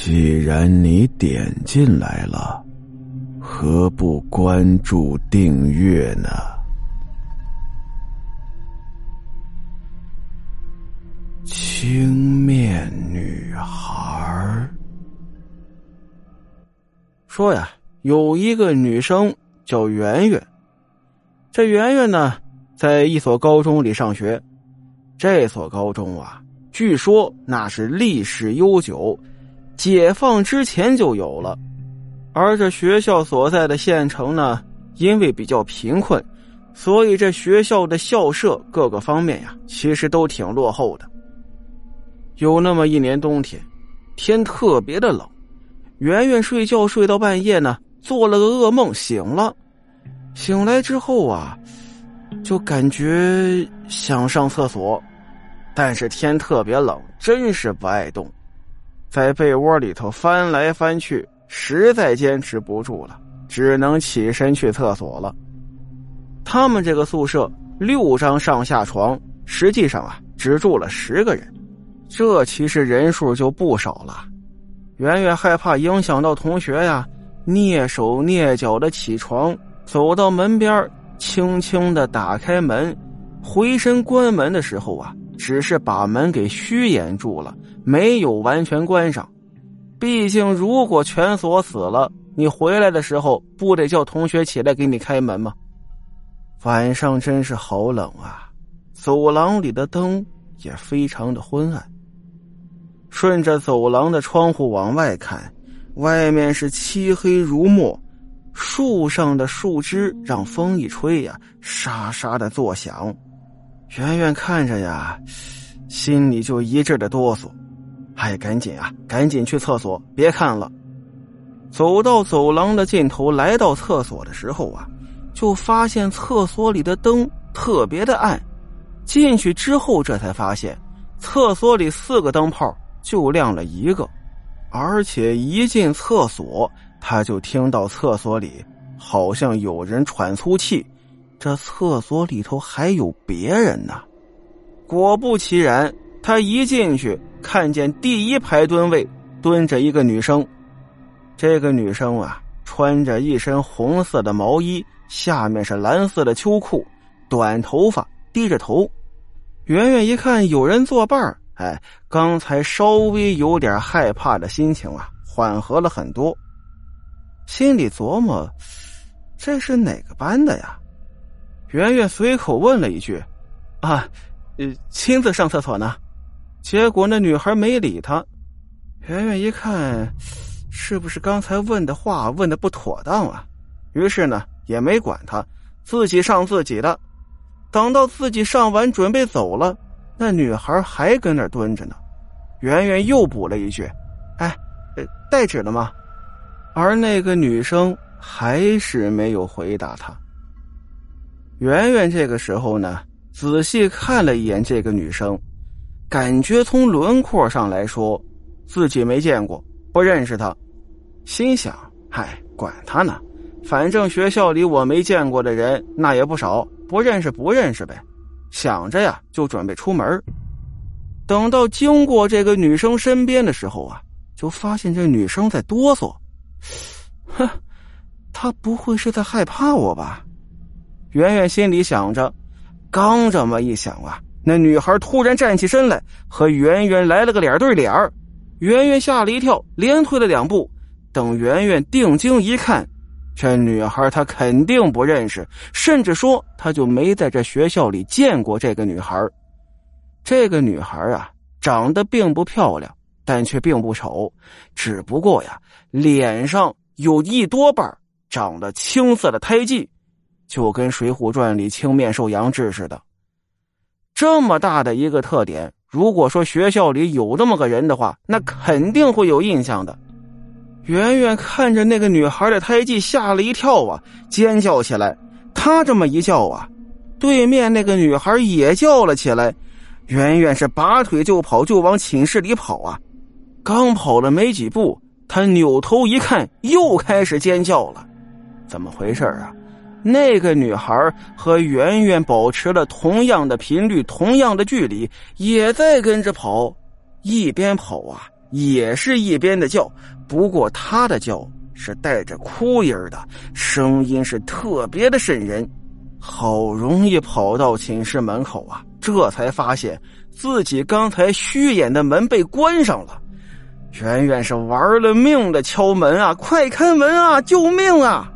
既然你点进来了，何不关注订阅呢？青面女孩说呀，有一个女生叫圆圆，这圆圆呢，在一所高中里上学。这所高中啊，据说那是历史悠久。解放之前就有了，而这学校所在的县城呢，因为比较贫困，所以这学校的校舍各个方面呀，其实都挺落后的。有那么一年冬天，天特别的冷，圆圆睡觉睡到半夜呢，做了个噩梦，醒了。醒来之后啊，就感觉想上厕所，但是天特别冷，真是不爱动。在被窝里头翻来翻去，实在坚持不住了，只能起身去厕所了。他们这个宿舍六张上下床，实际上啊只住了十个人，这其实人数就不少了。圆圆害怕影响到同学呀，蹑手蹑脚的起床，走到门边，轻轻的打开门，回身关门的时候啊，只是把门给虚掩住了。没有完全关上，毕竟如果全锁死了，你回来的时候不得叫同学起来给你开门吗？晚上真是好冷啊，走廊里的灯也非常的昏暗。顺着走廊的窗户往外看，外面是漆黑如墨，树上的树枝让风一吹呀，沙沙的作响。圆圆看着呀，心里就一阵的哆嗦。哎，赶紧啊，赶紧去厕所，别看了。走到走廊的尽头，来到厕所的时候啊，就发现厕所里的灯特别的暗。进去之后，这才发现厕所里四个灯泡就亮了一个，而且一进厕所，他就听到厕所里好像有人喘粗气。这厕所里头还有别人呢。果不其然，他一进去。看见第一排蹲位蹲着一个女生，这个女生啊，穿着一身红色的毛衣，下面是蓝色的秋裤，短头发，低着头。圆圆一看有人作伴哎，刚才稍微有点害怕的心情啊，缓和了很多。心里琢磨，这是哪个班的呀？圆圆随口问了一句：“啊，呃，亲自上厕所呢。”结果那女孩没理他，圆圆一看，是不是刚才问的话问的不妥当啊？于是呢也没管他，自己上自己的。等到自己上完准备走了，那女孩还跟那蹲着呢。圆圆又补了一句：“哎，带纸了吗？”而那个女生还是没有回答他。圆圆这个时候呢，仔细看了一眼这个女生。感觉从轮廓上来说，自己没见过，不认识他。心想：“嗨，管他呢，反正学校里我没见过的人那也不少，不认识不认识呗。”想着呀，就准备出门。等到经过这个女生身边的时候啊，就发现这女生在哆嗦。哼，她不会是在害怕我吧？圆圆心里想着，刚这么一想啊。那女孩突然站起身来，和圆圆来了个脸对脸圆圆吓了一跳，连退了两步。等圆圆定睛一看，这女孩她肯定不认识，甚至说她就没在这学校里见过这个女孩。这个女孩啊，长得并不漂亮，但却并不丑，只不过呀，脸上有一多半长了青色的胎记，就跟《水浒传》里青面兽杨志似的。这么大的一个特点，如果说学校里有这么个人的话，那肯定会有印象的。圆圆看着那个女孩的胎记，吓了一跳啊，尖叫起来。她这么一叫啊，对面那个女孩也叫了起来。圆圆是拔腿就跑，就往寝室里跑啊。刚跑了没几步，她扭头一看，又开始尖叫了。怎么回事啊？那个女孩和圆圆保持了同样的频率、同样的距离，也在跟着跑。一边跑啊，也是一边的叫，不过她的叫是带着哭音的，声音是特别的瘆人。好容易跑到寝室门口啊，这才发现自己刚才虚掩的门被关上了。圆圆是玩了命的敲门啊，快开门啊，救命啊！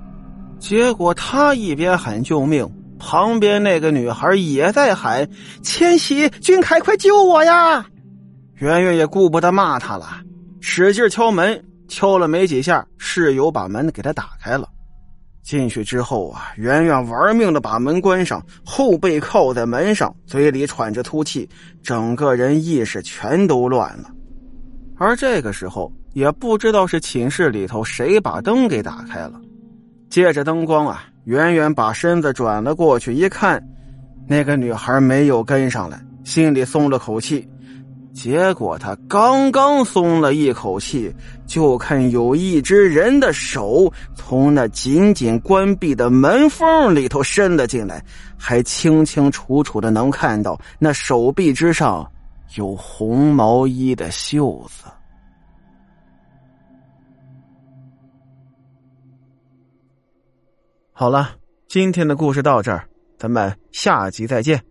结果他一边喊救命，旁边那个女孩也在喊：“千玺，俊凯，快救我呀！”圆圆也顾不得骂他了，使劲敲门，敲了没几下，室友把门给他打开了。进去之后啊，圆圆玩命的把门关上，后背靠在门上，嘴里喘着粗气，整个人意识全都乱了。而这个时候，也不知道是寝室里头谁把灯给打开了。借着灯光啊，远远把身子转了过去，一看，那个女孩没有跟上来，心里松了口气。结果他刚刚松了一口气，就看有一只人的手从那紧紧关闭的门缝里头伸了进来，还清清楚楚的能看到那手臂之上有红毛衣的袖子。好了，今天的故事到这儿，咱们下集再见。